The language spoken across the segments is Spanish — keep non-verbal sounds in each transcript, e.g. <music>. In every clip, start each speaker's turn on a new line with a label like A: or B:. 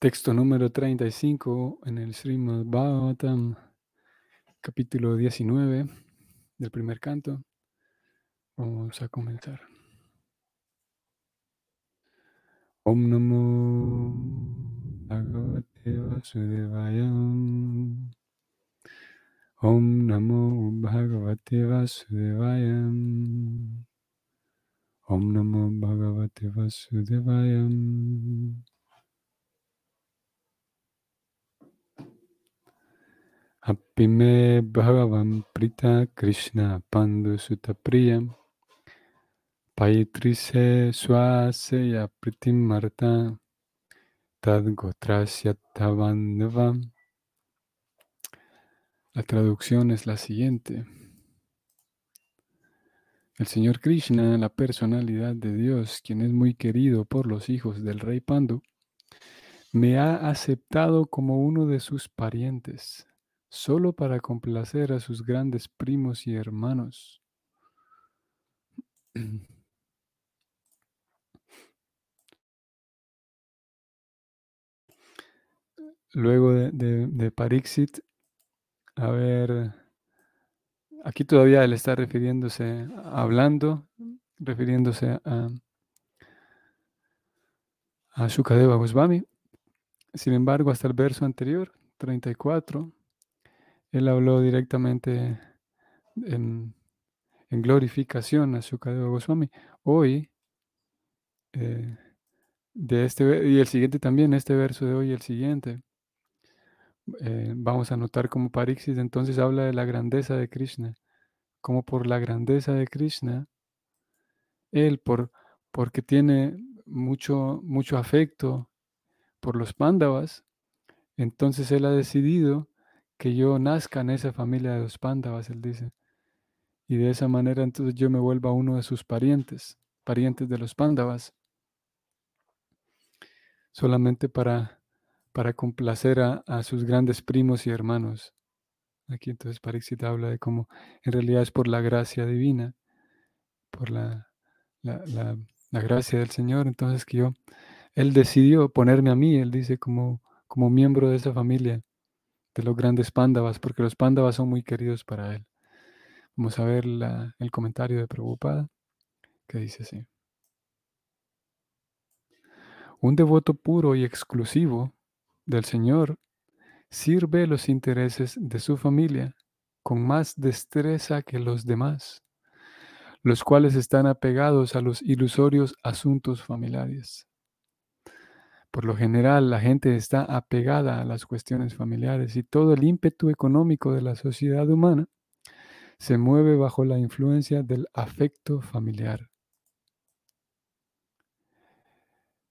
A: Texto número 35 en el Srimad Bhagavatam, capítulo 19 del primer canto. Vamos a comenzar. Om Namo Bhagavate Vasudevaya. Om Namo Bhagavate Vasudevaya. Om Namo Bhagavate Vasudevaya. Apime Bhagavan Prita Krishna Pandu Sutapriya Paitrise Swaseya Pritim Marta Tad Gotrasya Tavandavam. La traducción es la siguiente. El Señor Krishna, la personalidad de Dios, quien es muy querido por los hijos del rey Pandu, me ha aceptado como uno de sus parientes solo para complacer a sus grandes primos y hermanos. <clears throat> Luego de, de, Parixit, a ver, aquí todavía él está refiriéndose, hablando, refiriéndose a, a Shukadeva Goswami. Sin embargo, hasta el verso anterior, 34, él habló directamente en, glorificación a Sukadeva Goswami. Hoy, eh, de este, y el siguiente también, este verso de hoy el siguiente, eh, vamos a notar como Parixis entonces habla de la grandeza de Krishna, como por la grandeza de Krishna, él por, porque tiene mucho, mucho afecto por los Pándavas, entonces él ha decidido que yo nazca en esa familia de los Pándavas, él dice. Y de esa manera entonces yo me vuelva uno de sus parientes, parientes de los Pándavas, solamente para, para complacer a, sus grandes primos y hermanos. Aquí entonces Parixita habla de cómo en realidad es por la gracia divina, por la, la, gracia del Señor, entonces que yo, Él decidió ponerme a mí, Él dice, como, como miembro de esa familia de los grandes pándavas, porque los pándavas son muy queridos para él. Vamos a ver el comentario de Prabhupada, que dice así. Un devoto puro y exclusivo del Señor sirve los intereses de su familia con más destreza que los demás, los cuales están apegados a los ilusorios asuntos familiares. Por lo general, la gente está apegada a las cuestiones familiares y todo el ímpetu económico de la sociedad humana se mueve bajo la influencia del afecto familiar.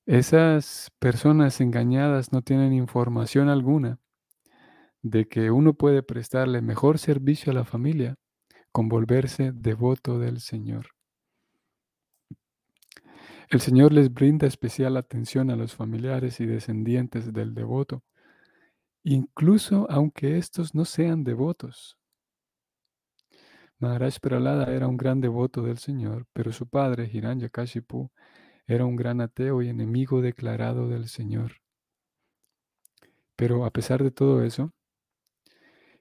A: Esas personas engañadas no tienen información alguna de que uno puede prestarle mejor servicio a la familia con volverse devoto del Señor. El Señor les brinda especial atención a los familiares y descendientes del devoto, incluso aunque estos no sean devotos. Maharaj Pralada era un gran devoto del Señor, pero su padre, Hiranyakashipu, era un gran ateo y enemigo declarado del Señor. Pero a pesar de todo eso,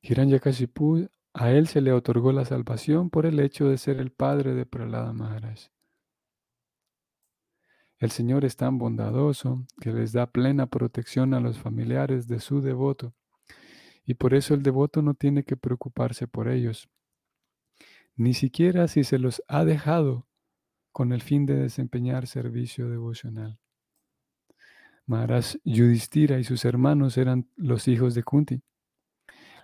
A: Hiranyakashipu a él se le otorgó la salvación por el hecho de ser el padre de Pralada Maharaj. El Señor es tan bondadoso que les da plena protección a los familiares de su devoto, y por eso el devoto no tiene que preocuparse por ellos, ni siquiera si se los ha dejado con el fin de desempeñar servicio devocional. Maharaj Yudhishthira y sus hermanos eran los hijos de Kunti,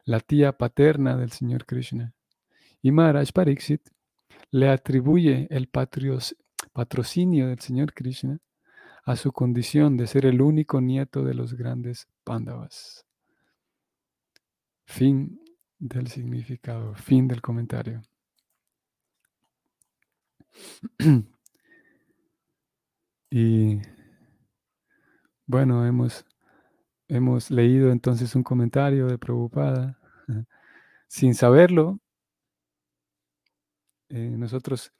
A: la tía paterna del Señor Krishna, y Maharaj Pariksit le atribuye el patrios, patrocinio del Señor Krishna a su condición de ser el único nieto de los grandes Pandavas. Fin del significado, fin del comentario. <clears throat> y bueno, hemos, hemos leído entonces un comentario de Prabhupada. <laughs> Sin saberlo, eh, nosotros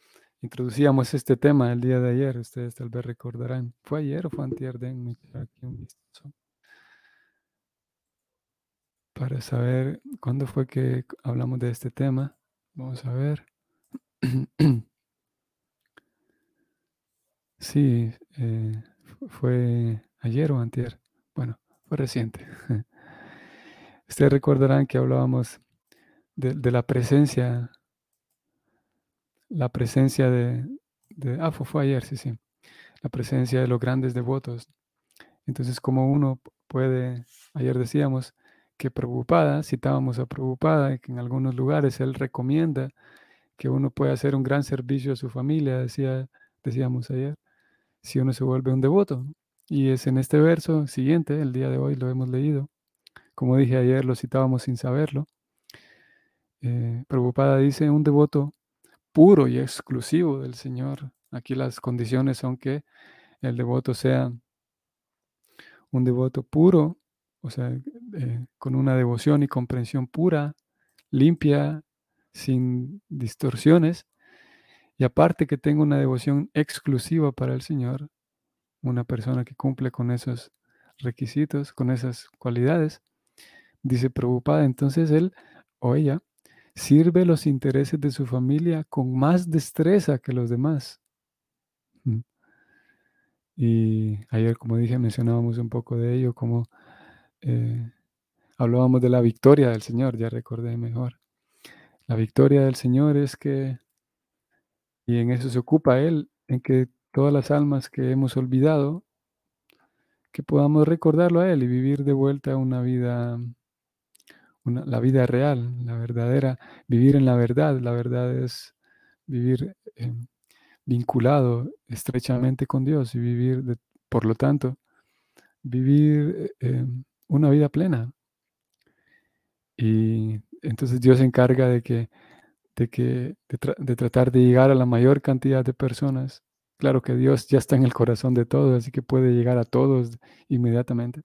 A: introducíamos este tema el día de ayer, ustedes tal vez recordarán. ¿Fue ayer o fue antier? de aquí un vistazo. para saber cuándo fue que hablamos de este tema. Vamos a ver. <clears throat> Sí, eh, fue ayer o antier. Bueno, fue reciente. <laughs> Ustedes recordarán que hablábamos de, la presencia, la presencia de, ah, fue ayer, sí, sí, la presencia de los grandes devotos. Entonces, como uno puede, ayer decíamos que preocupada, citábamos a preocupada, que en algunos lugares él recomienda que uno puede hacer un gran servicio a su familia, decía, decíamos ayer, si uno se vuelve un devoto. Y es en este verso siguiente, el día de hoy lo hemos leído. Como dije ayer, lo citábamos sin saberlo. Eh, preocupada dice, un devoto puro y exclusivo del Señor. Aquí las condiciones son que el devoto sea un devoto puro, o sea, eh, con una devoción y comprensión pura, limpia, sin distorsiones, y aparte que tenga una devoción exclusiva para el Señor, una persona que cumple con esos requisitos, con esas cualidades, dice preocupada, entonces él o ella sirve los intereses de su familia con más destreza que los demás. Mm. Y ayer, como dije, mencionábamos un poco de ello, como eh, hablábamos de la victoria del Señor, ya recordé mejor. La victoria del Señor es que, y en eso se ocupa Él, en que todas las almas que hemos olvidado, que podamos recordarlo a Él y vivir de vuelta una vida, la vida real, la verdadera, vivir en la verdad. La verdad es vivir eh, vinculado estrechamente con Dios y vivir, por lo tanto, vivir eh, una vida plena. Y entonces Dios se encarga de que, de, que de, tratar de llegar a la mayor cantidad de personas. Claro que Dios ya está en el corazón de todos, así que puede llegar a todos inmediatamente.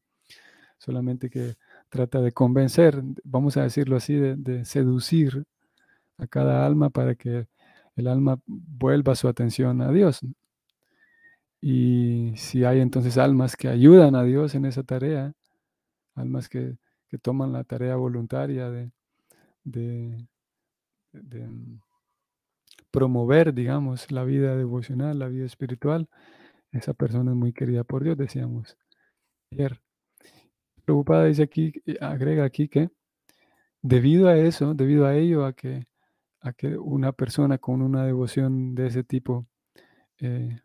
A: Solamente que trata de convencer, vamos a decirlo así, de seducir a cada alma para que el alma vuelva su atención a Dios. Y si hay entonces almas que ayudan a Dios en esa tarea, almas que, toman la tarea voluntaria de, de, mm, promover, digamos, la vida devocional, la vida espiritual, esa persona es muy querida por Dios, decíamos ayer. Preocupada dice aquí, eh, agrega aquí que debido a eso, debido a ello, a que a que una persona con una devoción de ese tipo eh,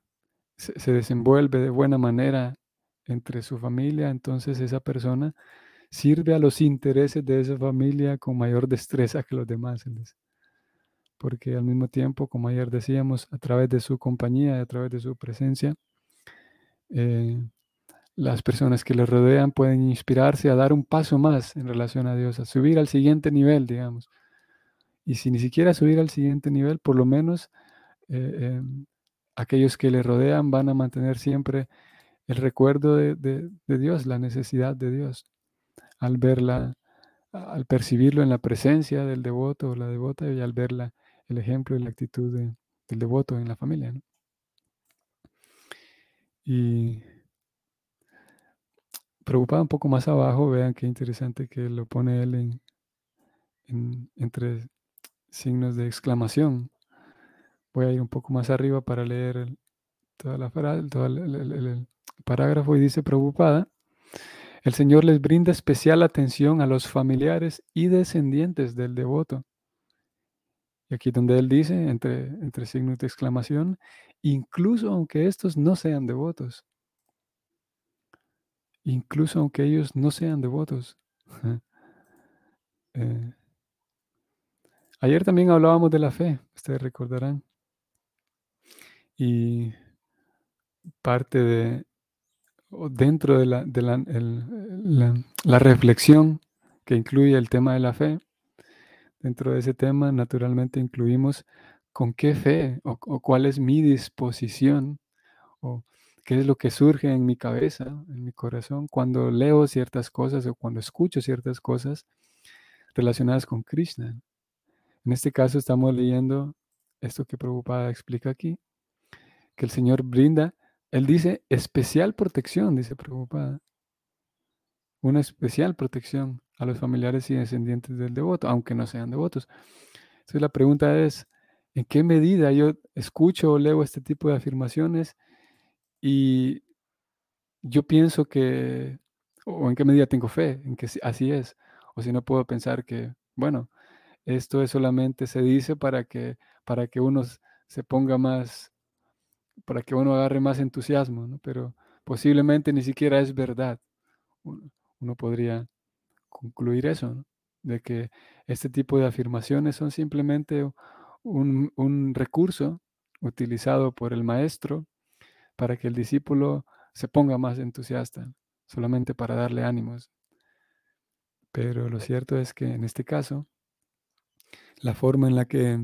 A: se, desenvuelve de buena manera entre su familia, entonces esa persona sirve a los intereses de esa familia con mayor destreza que los demás. Porque al mismo tiempo, como ayer decíamos, a través de su compañía, a través de su presencia, eh, las personas que le rodean pueden inspirarse a dar un paso más en relación a Dios, a subir al siguiente nivel, digamos. Y si ni siquiera subir al siguiente nivel, por lo menos eh, em, aquellos que le rodean van a mantener siempre el recuerdo de, Dios, la necesidad de Dios, al verla, al percibirlo en la presencia del devoto o la devota y al ver el ejemplo y la actitud del devoto en la familia. Y preocupado un poco más abajo, vean qué interesante que lo pone él en, en, entre signos de exclamación. Voy a ir un poco más arriba para leer la todo el, parágrafo y dice, preocupada, el Señor les brinda especial atención a los familiares y descendientes del devoto. Y aquí donde él dice, entre, entre signos de exclamación, incluso aunque estos no sean devotos. Incluso aunque ellos no sean devotos. eh, Ayer también hablábamos de la fe, ustedes recordarán. Y parte de, dentro de, la, de la, reflexión que incluye el tema de la fe, dentro de ese tema naturalmente incluimos con qué fe o, cuál es mi disposición o qué es lo que surge en mi cabeza, en mi corazón, cuando leo ciertas cosas o cuando escucho ciertas cosas relacionadas con Krishna. En este caso estamos leyendo esto que Prabhupada explica aquí, que el Señor brinda, Él dice especial protección, dice Prabhupada. Una especial protección a los familiares y descendientes del devoto, aunque no sean devotos. Entonces la pregunta es, ¿en qué medida yo escucho o leo este tipo de afirmaciones y yo pienso que, o en qué medida tengo fe en que así es? O si no puedo pensar que, bueno, esto es solamente se dice para que, para que uno se ponga más, para que uno agarre más entusiasmo, ¿no? pero posiblemente ni siquiera es verdad. Uno, podría concluir eso, de que este tipo de afirmaciones son simplemente un, un recurso utilizado por el maestro para que el discípulo se ponga más entusiasta, solamente para darle ánimos. Pero lo cierto es que en este caso, la forma en la que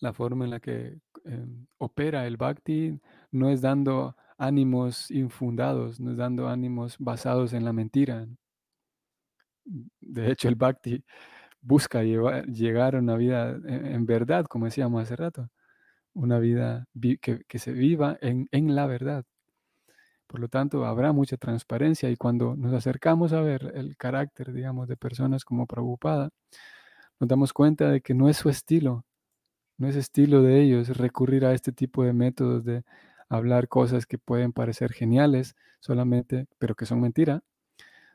A: la forma en la que em, opera el bhakti no es dando ánimos infundados, no es dando ánimos basados en la mentira. De hecho, el bhakti busca llegar a una vida e, en, verdad, como decíamos hace rato, una vida que, se viva en, en, la verdad. Por lo tanto, habrá mucha transparencia y cuando nos acercamos a ver el carácter, digamos, de personas como Prabhupada, nos damos cuenta de que no es su estilo, no es estilo de ellos recurrir a este tipo de métodos de hablar cosas que pueden parecer geniales solamente, pero que son mentira,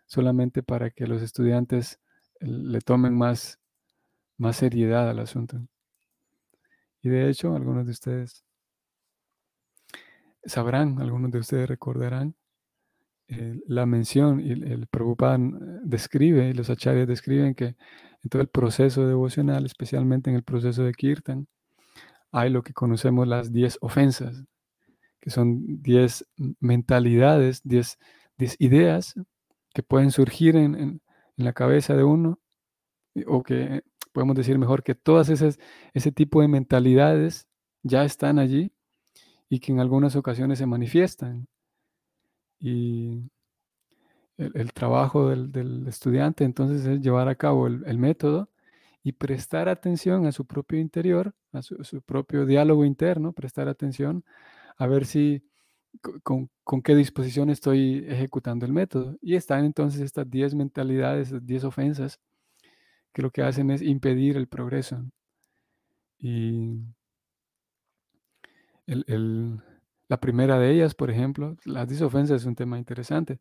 A: solamente para que los estudiantes le tomen más, más seriedad al asunto. Y de hecho, algunos de ustedes sabrán, algunos de ustedes recordarán eh, la mención y el, el Prabhupada eh, describe, y los acharyas describen que en todo el proceso devocional, especialmente en el proceso de Kirtan, hay lo que conocemos las 10 ofensas, que son 10 mentalidades, 10 ideas que pueden surgir en, la cabeza de uno, o que podemos decir mejor que todas esas, ese tipo de mentalidades ya están allí y que en algunas ocasiones se manifiestan. Y el, trabajo del, estudiante entonces es llevar a cabo el método y prestar atención a su propio interior, a su, propio diálogo interno, prestar atención a ver si con, qué disposición estoy ejecutando el método. Y están entonces estas 10 mentalidades, 10 ofensas, que lo que hacen es impedir el progreso. Y la primera de ellas, por ejemplo, las 10 ofensas es un tema interesante,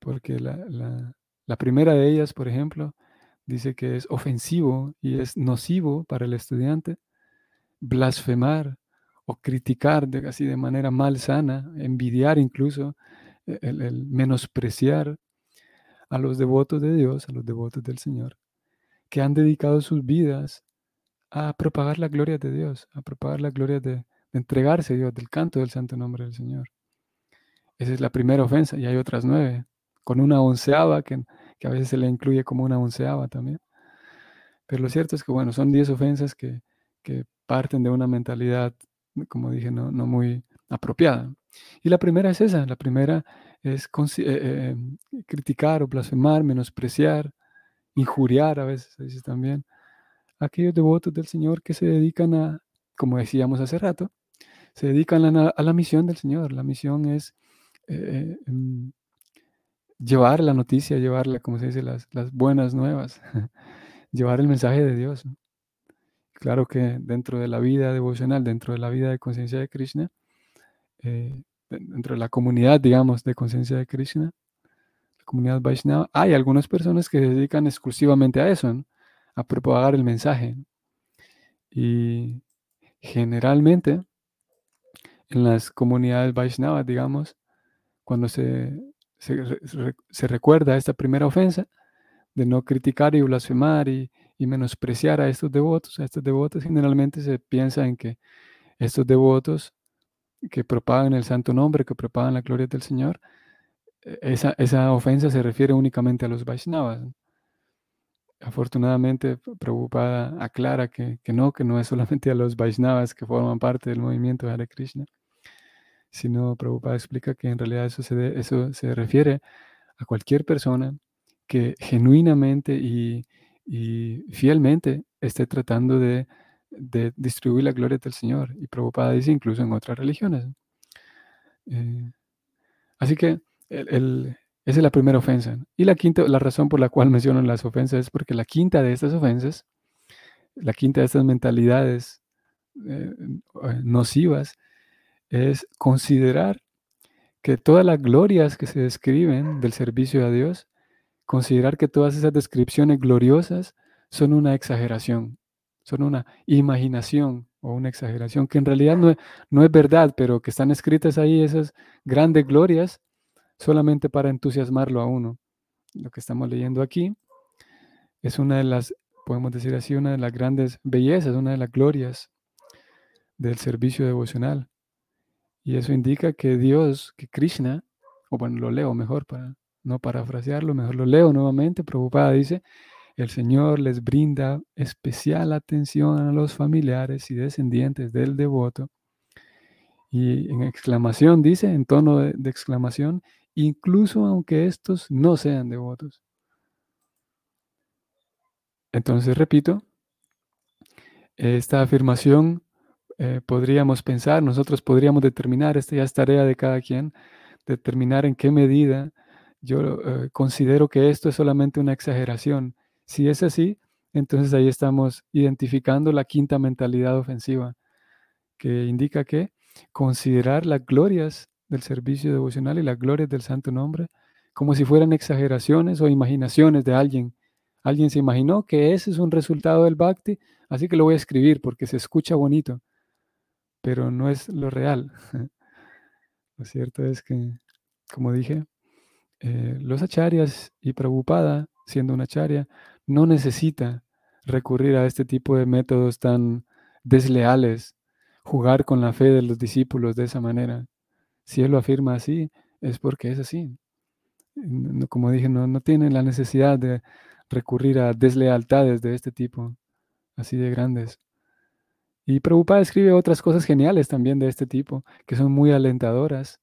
A: porque la, la primera de ellas, por ejemplo, dice que es ofensivo y es nocivo para el estudiante blasfemar o criticar de, así de manera malsana, envidiar incluso, e, el, menospreciar a los devotos de Dios, a los devotos del Señor, que han dedicado sus vidas a propagar la gloria de Dios, a propagar la gloria de, entregarse a Dios, del canto del santo nombre del Señor. Esa es la primera ofensa y hay otras nueve, con una onceava que a veces se le incluye como una onceava también. Pero lo cierto es que, bueno, son 10 ofensas que, parten de una mentalidad, como dije, no, muy apropiada. Y la primera es esa, la primera es eh, eh, criticar o blasfemar, menospreciar, injuriar a veces, se también, a aquellos devotos del Señor que se dedican a, como decíamos hace rato, se dedican a, la misión del Señor. La misión es eh, em, llevar la noticia, llevarla, como se dice, las, buenas nuevas, <laughs> llevar el mensaje de Dios. Claro que dentro de la vida devocional, dentro de la vida de conciencia de Krishna, eh, dentro de la comunidad, digamos, de conciencia de Krishna, la comunidad Vaishnava, hay algunas personas que se dedican exclusivamente a eso, a propagar el mensaje. Y generalmente, en las comunidades Vaishnava, digamos, cuando se se, recuerda esta primera ofensa de no criticar y blasfemar y, menospreciar a estos devotos. A estos devotos generalmente se piensa en que estos devotos que propagan el santo nombre, que propagan la gloria del Señor, esa, esa ofensa se refiere únicamente a los Vaishnavas. Afortunadamente, Prabhupada aclara que, que, no, que no es solamente a los Vaishnavas que forman parte del movimiento de Hare Krishna, sino Prabhupada explica que en realidad eso se, eso se refiere a cualquier persona que genuinamente y, fielmente esté tratando de, distribuir la gloria del Señor. Y Prabhupada dice incluso en otras religiones. Eh, así que Esa es la primera ofensa. Y la quinta, la razón por la cual menciono las ofensas es porque la quinta de estas ofensas, la quinta de estas mentalidades eh, eh, nocivas, es considerar que todas las glorias que se describen del servicio a Dios, considerar que todas esas descripciones gloriosas son una exageración, son una imaginación o una exageración, que en realidad no, no es verdad, pero que están escritas ahí esas grandes glorias solamente para entusiasmarlo a uno. Lo que estamos leyendo aquí es una de las, podemos decir así, una de las grandes bellezas, una de las glorias del servicio devocional. Y eso indica que Dios, que Krishna, o bueno, lo leo mejor para no parafrasearlo, mejor lo leo nuevamente, preocupada dice, el Señor les brinda especial atención a los familiares y descendientes del devoto. Y en exclamación dice, en tono de, exclamación, incluso aunque estos no sean devotos. Entonces, repito, esta afirmación eh, podríamos pensar, nosotros podríamos determinar, esta ya es tarea de cada quien, determinar en qué medida yo eh, considero que esto es solamente una exageración. Si es así, entonces ahí estamos identificando la quinta mentalidad ofensiva, que indica que considerar las glorias del servicio devocional y las glorias del santo nombre como si fueran exageraciones o imaginaciones de alguien. Alguien se imaginó que ese es un resultado del bhakti, así que lo voy a escribir porque se escucha bonito pero no es lo real. <laughs> lo cierto es que, como dije, eh, los acharyas y Prabhupada, siendo un acharya, no necesita recurrir a este tipo de métodos tan desleales, jugar con la fe de los discípulos de esa manera. Si él lo afirma así, es porque es así. como dije, no, no tiene la necesidad de recurrir a deslealtades de este tipo, así de grandes. Y Prabhupada escribe otras cosas geniales también de este tipo, que son muy alentadoras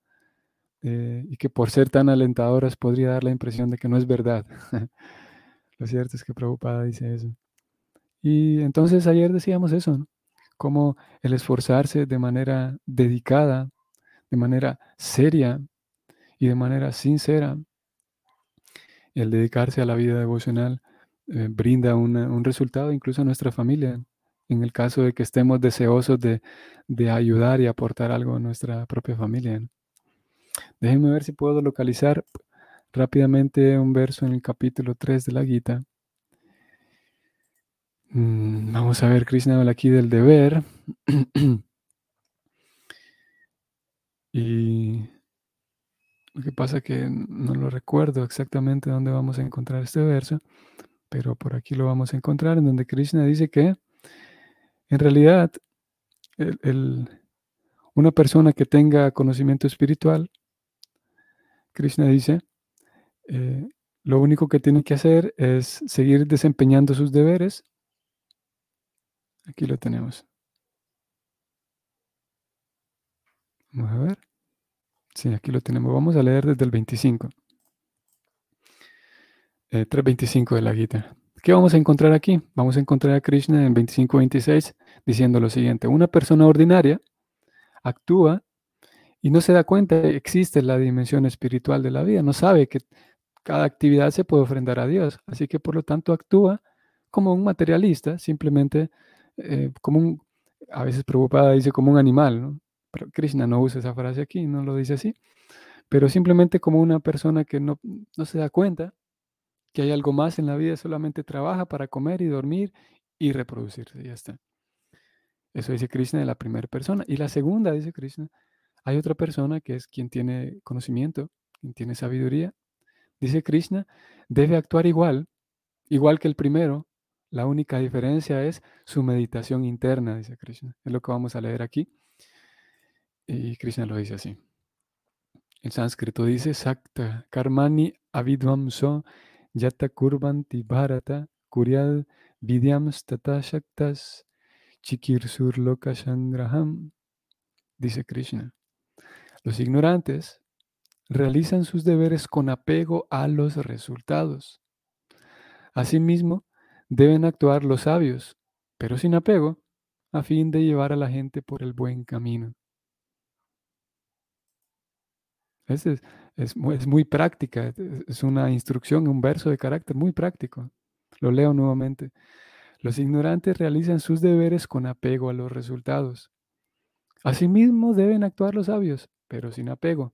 A: eh, y que por ser tan alentadoras podría dar la impresión de que no es verdad. <laughs> Lo cierto es que Prabhupada dice eso. Y entonces ayer decíamos eso, ¿no? Como el esforzarse de manera dedicada, de manera seria y de manera sincera, el dedicarse a la vida devocional eh, brinda un resultado incluso a nuestra familia en el caso de que estemos deseosos de, ayudar y aportar algo a nuestra propia familia. Déjenme ver si puedo localizar rápidamente un verso en el capítulo 3 de la Gita. Mm, vamos a ver, Krishna habla aquí del deber. <clears throat> y lo que pasa es que no lo recuerdo exactamente dónde vamos a encontrar este verso, pero por aquí lo vamos a encontrar, en donde Krishna dice que en realidad, una persona que tenga conocimiento espiritual, Krishna dice, eh, lo único que tiene que hacer es seguir desempeñando sus deberes. Aquí lo tenemos. Vamos a ver. Sí, aquí lo tenemos. Vamos a leer desde el 25. 3.25 eh, de la Gita. ¿Qué vamos a encontrar aquí? Vamos a encontrar a Krishna en 25-26 diciendo lo siguiente. Una persona ordinaria actúa y no se da cuenta que existe la dimensión espiritual de la vida. No sabe que cada actividad se puede ofrendar a Dios. Así que por lo tanto actúa como un materialista, simplemente eh, como un, a veces preocupada dice como un animal. Pero Krishna no usa esa frase aquí, no lo dice así. Pero simplemente como una persona que no, no se da cuenta que hay algo más en la vida, solamente trabaja para comer y dormir y reproducirse, ya está. Eso dice Krishna de la primera persona. Y la segunda, dice Krishna, hay otra persona que es quien tiene conocimiento, quien tiene sabiduría. Dice Krishna, debe actuar igual, igual que el primero. La única diferencia es su meditación interna, dice Krishna. Es lo que vamos a leer aquí. Y Krishna lo dice así. En sánscrito dice, Sakta karmani avidvamso Yata kurvanti bharata kuryal vidyams tata shaktas chikirsur lokashangraham, dice Krishna. Los ignorantes realizan sus deberes con apego a los resultados. Asimismo, deben actuar los sabios, pero sin apego, a fin de llevar a la gente por el buen camino. Es, es, muy, práctica, es una instrucción, un verso de carácter muy práctico. Lo leo nuevamente. Los ignorantes realizan sus deberes con apego a los resultados. Asimismo deben actuar los sabios, pero sin apego,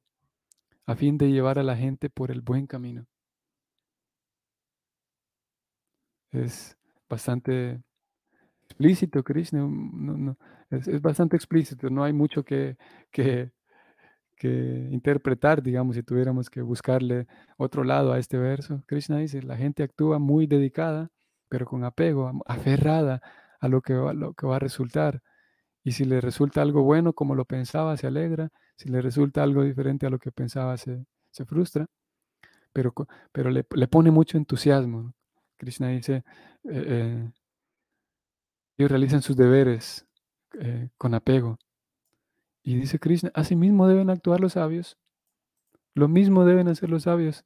A: a fin de llevar a la gente por el buen camino. Es bastante explícito, Krishna. No, es, bastante explícito, no hay mucho que, que, interpretar, digamos, si tuviéramos que buscarle otro lado a este verso. Krishna dice, la gente actúa muy dedicada, pero con apego, aferrada a lo que va, lo que va a resultar. Y si le resulta algo bueno como lo pensaba, se alegra. Si le resulta algo diferente a lo que pensaba, se, se frustra. Pero, pero le, le, pone mucho entusiasmo. Krishna dice, eh, eh, ellos realizan sus deberes eh, con apego. Y dice Krishna, así mismo deben actuar los sabios. Lo mismo deben hacer los sabios.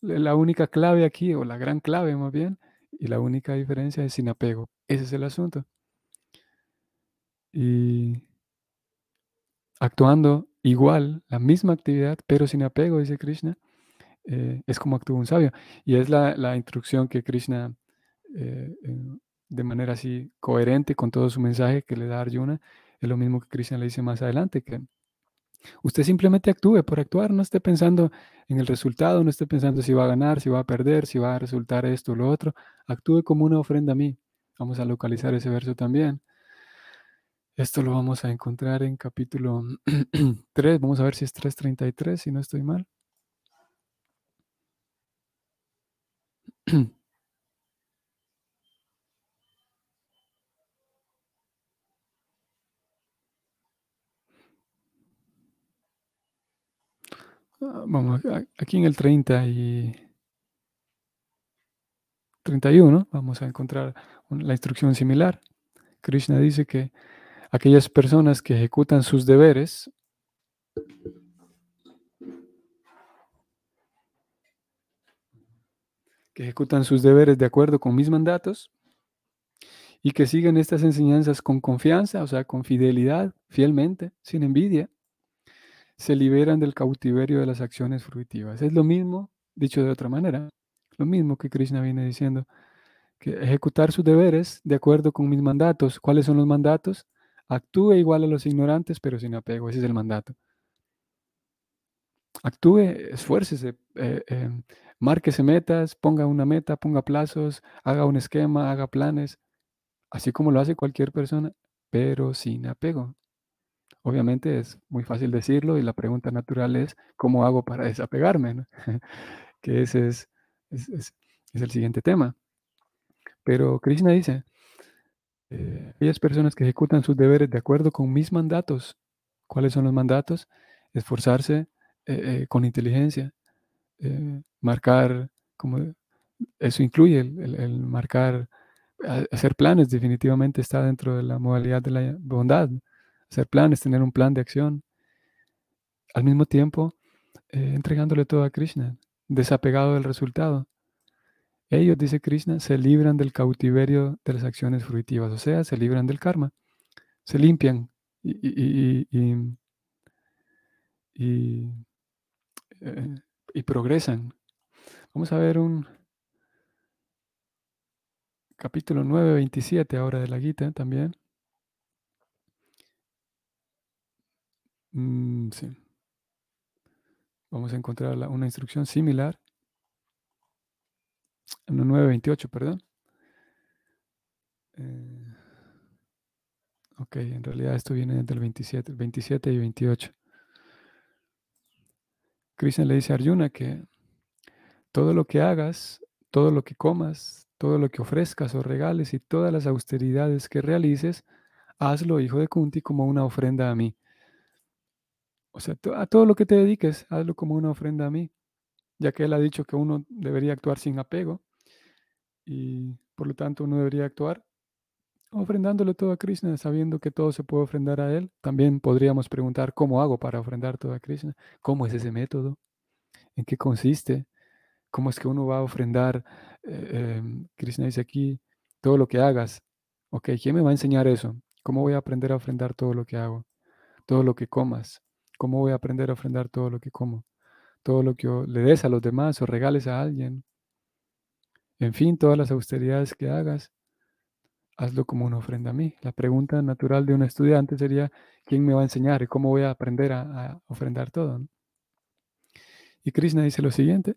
A: La única clave aquí, o la gran clave más bien, y la única diferencia es sin apego. Ese es el asunto. Y actuando igual, la misma actividad, pero sin apego, dice Krishna, eh, es como actúa un sabio. Y es la, instrucción que Krishna eh, de manera así coherente con todo su mensaje que le da Arjuna, es lo mismo que Krishna le dice más adelante, que usted simplemente actúe por actuar, no esté pensando en el resultado, no esté pensando si va a ganar, si va a perder, si va a resultar esto o lo otro, actúe como una ofrenda a mí. Vamos a localizar ese verso también. Esto lo vamos a encontrar en capítulo <clears throat> 3, vamos a ver si es 3.33, si no estoy mal. <clears throat> vamos, aquí en el 30 y 31 vamos a encontrar la instrucción similar. Krishna dice que aquellas personas que ejecutan sus deberes que ejecutan sus deberes de acuerdo con mis mandatos y que siguen estas enseñanzas con confianza, o sea, con fidelidad, fielmente, sin envidia, se liberan del cautiverio de las acciones fruitivas. Es lo mismo, dicho de otra manera, lo mismo que Krishna viene diciendo, que ejecutar sus deberes de acuerdo con mis mandatos. ¿Cuáles son los mandatos? Actúe igual a los ignorantes, pero sin apego. Ese es el mandato. Actúe, esfuércese, eh, eh, márquese metas, ponga una meta, ponga plazos, haga un esquema, haga planes, así como lo hace cualquier persona, pero sin apego. Obviamente es muy fácil decirlo y la pregunta natural es, ¿cómo hago para desapegarme? <laughs> que ese es, es, el siguiente tema. Pero Krishna dice, eh, aquellas personas que ejecutan sus deberes de acuerdo con mis mandatos, ¿cuáles son los mandatos? Esforzarse eh, eh, con inteligencia, marcar, eso incluye el marcar, hacer planes, definitivamente está dentro de la modalidad de la bondad hacer planes, tener un plan de acción. Al mismo tiempo, eh, entregándole todo a Krishna, desapegado del resultado. Ellos, dice Krishna, se libran del cautiverio de las acciones fruitivas, o sea, se libran del karma, se limpian y, y, eh, progresan. Vamos a ver un capítulo 9, 27 ahora de la Gita también. Mm, sí. Vamos a encontrar una instrucción similar. En 9.28, perdón. Eh, ok, en realidad esto viene del 27, 27 y 28. Krishna le dice a Arjuna que todo lo que hagas, todo lo que comas, todo lo que ofrezcas o regales y todas las austeridades que realices, hazlo, hijo de Kunti, como una ofrenda a mí. O sea, a todo lo que te dediques, hazlo como una ofrenda a mí, ya que Él ha dicho que uno debería actuar sin apego y por lo tanto uno debería actuar ofrendándole todo a Krishna, sabiendo que todo se puede ofrendar a Él. También podríamos preguntar, ¿cómo hago para ofrendar todo a Krishna? ¿Cómo es ese método? ¿En qué consiste? ¿Cómo es que uno va a ofrendar? Eh, em, Krishna dice aquí, todo lo que hagas. Ok, ¿quién me va a enseñar eso? ¿Cómo voy a aprender a ofrendar todo lo que hago? Todo lo que comas ¿Cómo voy a aprender a ofrendar todo lo que como? Todo lo que le des a los demás o regales a alguien. En fin, todas las austeridades que hagas, hazlo como una ofrenda a mí. La pregunta natural de un estudiante sería, ¿quién me va a enseñar y cómo voy a aprender a, ofrendar todo? Y Krishna dice lo siguiente,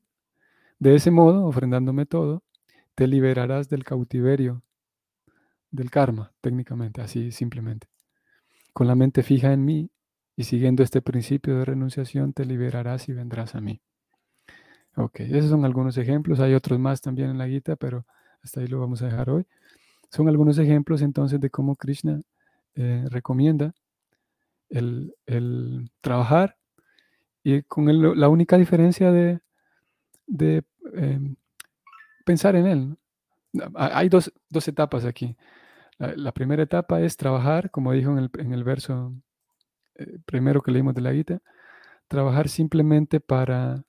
A: de ese modo, ofrendándome todo, te liberarás del cautiverio, del karma, técnicamente, así simplemente. Con la mente fija en mí y siguiendo este principio de renunciación, te liberarás y vendrás a mí. Ok, esos son algunos ejemplos. Hay otros más también en la Gita, pero hasta ahí lo vamos a dejar hoy. Son algunos ejemplos entonces de cómo Krishna eh, recomienda el, trabajar y con la única diferencia de, em, pensar en él. Hay dos, etapas aquí. La, primera etapa es trabajar, como dijo en el, verso eh, primero que leímos de la Gita, trabajar simplemente para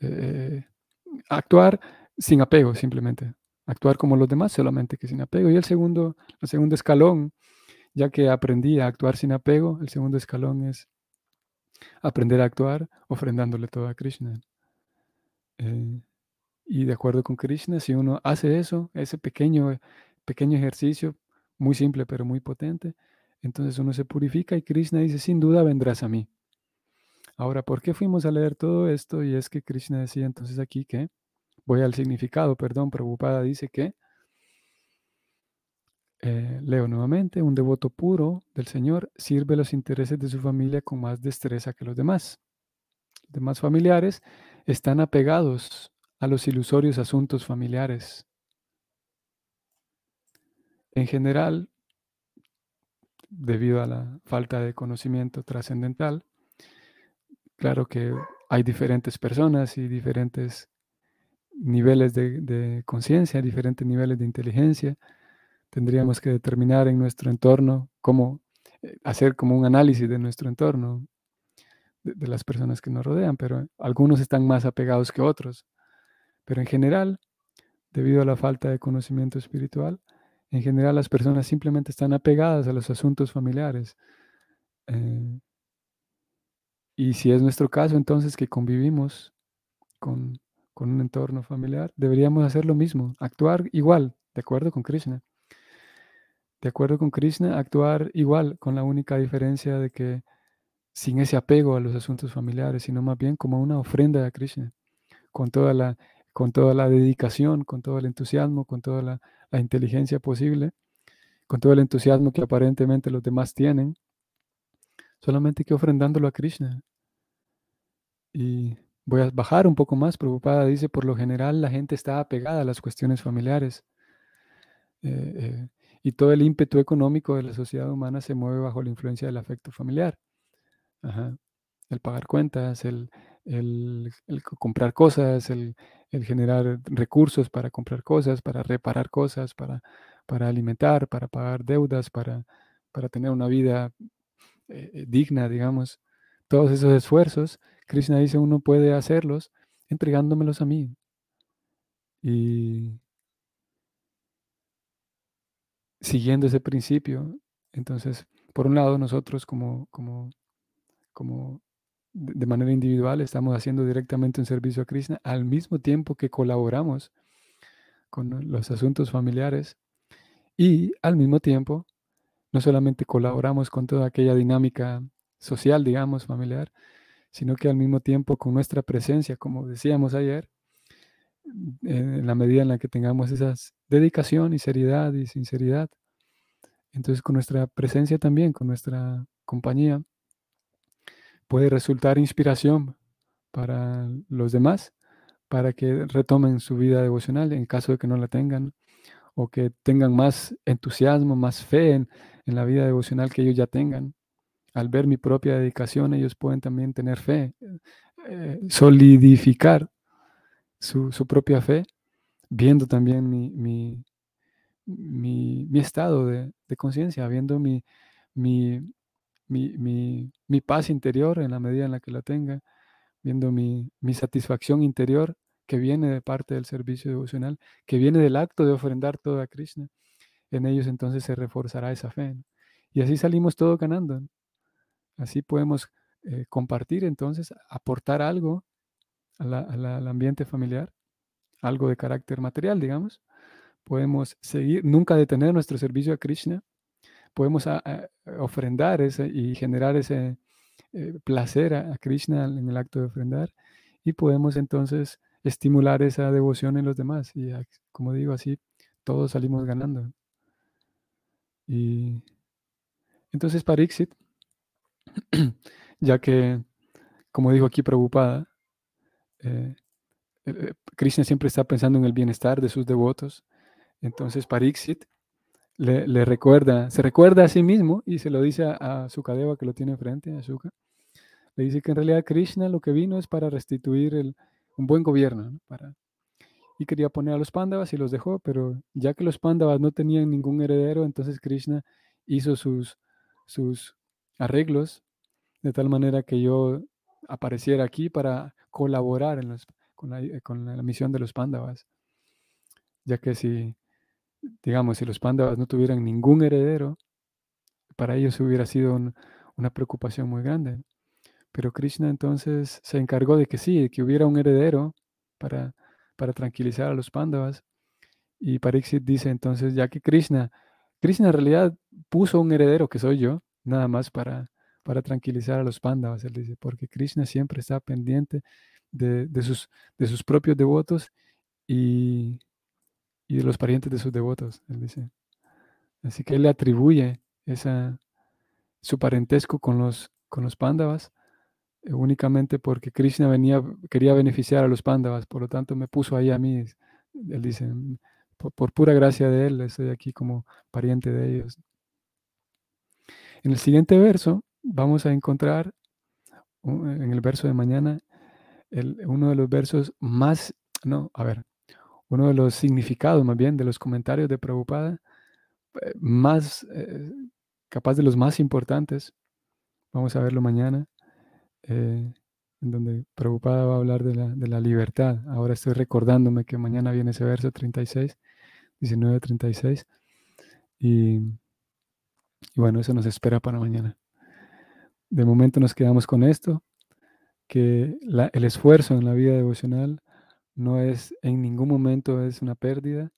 A: eh, actuar sin apego, simplemente actuar como los demás, solamente que sin apego. Y el segundo, el segundo escalón, ya que aprendí a actuar sin apego, el segundo escalón es aprender a actuar ofrendándole todo a Krishna. Eh, y de acuerdo con Krishna, si uno hace eso, ese pequeño, pequeño ejercicio, muy simple pero muy potente, entonces uno se purifica y Krishna dice, sin duda vendrás a mí. Ahora, ¿por qué fuimos a leer todo esto? Y es que Krishna decía entonces aquí que Voy al significado, perdón, preocupada dice que, eh, leo nuevamente, un devoto puro del Señor sirve los intereses de su familia con más destreza que los demás. Los demás familiares están apegados a los ilusorios asuntos familiares. En general, debido a la falta de conocimiento trascendental, claro que hay diferentes personas y diferentes niveles de, conciencia, diferentes niveles de inteligencia. Tendríamos que determinar en nuestro entorno cómo eh, hacer como un análisis de nuestro entorno, de, las personas que nos rodean, pero algunos están más apegados que otros. Pero en general, debido a la falta de conocimiento espiritual, en general las personas simplemente están apegadas a los asuntos familiares. Eh, y si es nuestro caso, entonces que convivimos con con un entorno familiar, deberíamos hacer lo mismo, actuar igual, de acuerdo con Krishna. De acuerdo con Krishna, actuar igual, con la única diferencia de que sin ese apego a los asuntos familiares, sino más bien como una ofrenda a Krishna, con toda la, con toda la dedicación, con todo el entusiasmo, con toda la, la inteligencia posible, con todo el entusiasmo que aparentemente los demás tienen, solamente que ofrendándolo a Krishna. Y Voy a bajar un poco más preocupada. Dice, por lo general la gente está apegada a las cuestiones familiares. Eh, eh, y todo el ímpetu económico de la sociedad humana se mueve bajo la influencia del afecto familiar. El pagar cuentas, el, comprar cosas, el, generar recursos para comprar cosas, para reparar cosas, para, para alimentar, para pagar deudas, para, para tener una vida eh, digna, digamos. Todos esos esfuerzos Krishna dice, uno puede hacerlos entregándomelos a mí. Y siguiendo ese principio, entonces, por un lado, nosotros como, como, como de manera individual estamos haciendo directamente un servicio a Krishna al mismo tiempo que colaboramos con los asuntos familiares y al mismo tiempo no solamente colaboramos con toda aquella dinámica social, digamos, familiar, sino que al mismo tiempo con nuestra presencia, como decíamos ayer, en la medida en la que tengamos esa dedicación y seriedad y sinceridad, entonces con nuestra presencia también, con nuestra compañía, puede resultar inspiración para los demás, para que retomen su vida devocional en caso de que no la tengan, o que tengan más entusiasmo, más fe en, la vida devocional que ellos ya tengan. Al ver mi propia dedicación, ellos pueden también tener fe, eh, solidificar su, propia fe, viendo también mi, mi, estado de, conciencia, viendo mi, mi, paz interior en la medida en la que la tenga, viendo mi, satisfacción interior que viene de parte del servicio devocional, que viene del acto de ofrendar todo a Krishna. En ellos entonces se reforzará esa fe. Y así salimos todos ganando. Así podemos eh, compartir entonces, aportar algo al ambiente familiar, algo de carácter material, digamos. Podemos seguir, nunca detener nuestro servicio a Krishna. Podemos ofrendar ese y generar ese eh, placer a, Krishna en el acto de ofrendar. Y podemos entonces estimular esa devoción en los demás. Y como digo, así todos salimos ganando. Y entonces Pariksit, <clears throat> ya que, como dijo aquí Prabhupada, eh, eh, Krishna siempre está pensando en el bienestar de sus devotos. Entonces Pariksit le, recuerda, se recuerda a sí mismo y se lo dice a, a Sukadeva que lo tiene enfrente, a Suka. Le dice que en realidad Krishna lo que vino es para restituir el, un buen gobierno, para, y quería poner a los Pándavas y los dejó, pero ya que los Pándavas no tenían ningún heredero, entonces Krishna hizo sus, sus arreglos de tal manera que yo apareciera aquí para colaborar en con, la, con, la, misión de los Pándavas. Ya que si, digamos, si los Pándavas no tuvieran ningún heredero, para ellos hubiera sido una preocupación muy grande. Pero Krishna entonces se encargó de que sí, de que hubiera un heredero para, para tranquilizar a los Pándavas. Y Pariksit dice entonces, ya que Krishna, Krishna en realidad puso un heredero que soy yo, nada más para, para tranquilizar a los Pándavas, él dice, porque Krishna siempre está pendiente de, sus, de sus propios devotos y, y, de los parientes de sus devotos, él dice. Así que él le atribuye esa, su parentesco con los, con los Pándavas eh, únicamente porque Krishna venía, quería beneficiar a los Pándavas, por lo tanto me puso ahí a mí. Él dice, mm, por, pura gracia de él, estoy aquí como pariente de ellos. En el siguiente verso vamos a encontrar, en el verso de mañana, uno de los versos más, no, a ver, uno de los significados más bien de los comentarios de Prabhupada, eh, más, eh, capaz de los más importantes. Vamos a verlo mañana, eh, en donde Prabhupada va a hablar de la, de la, libertad. Ahora estoy recordándome que mañana viene ese verso 36, 19-36. Y, y bueno, eso nos espera para mañana. De momento nos quedamos con esto que el esfuerzo en la vida devocional no es en ningún momento es una pérdida.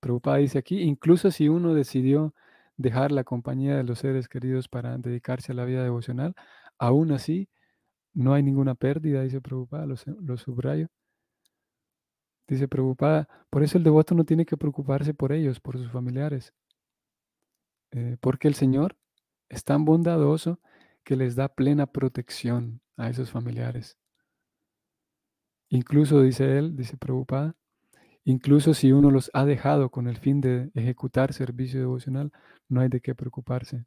A: Prabhupada dice aquí, incluso si uno decidió dejar la compañía de los seres queridos para dedicarse a la vida devocional, aún así no hay ninguna pérdida, dice Prabhupada, lo, subrayo. Dice Prabhupada, por eso el devoto no tiene que preocuparse por ellos, por sus familiares, eh, porque el Señor es tan bondadoso que les da plena protección a esos familiares. Incluso, dice él, dice Prabhupada, incluso si uno los ha dejado con el fin de ejecutar servicio devocional, no hay de qué preocuparse.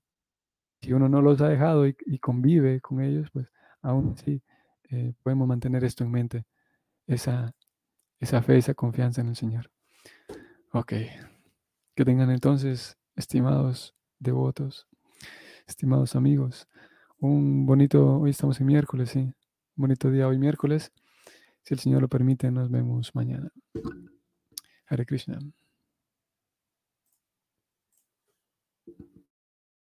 A: Si uno no los ha dejado y, convive con ellos, pues aún así eh, podemos mantener esto en mente, esa, esa fe, esa confianza en el Señor. Ok, que tengan entonces, estimados devotos, estimados amigos, un bonito, hoy estamos en miércoles, sí, un bonito día hoy miércoles. Si el Señor lo permite, nos vemos mañana. Hare Krishna.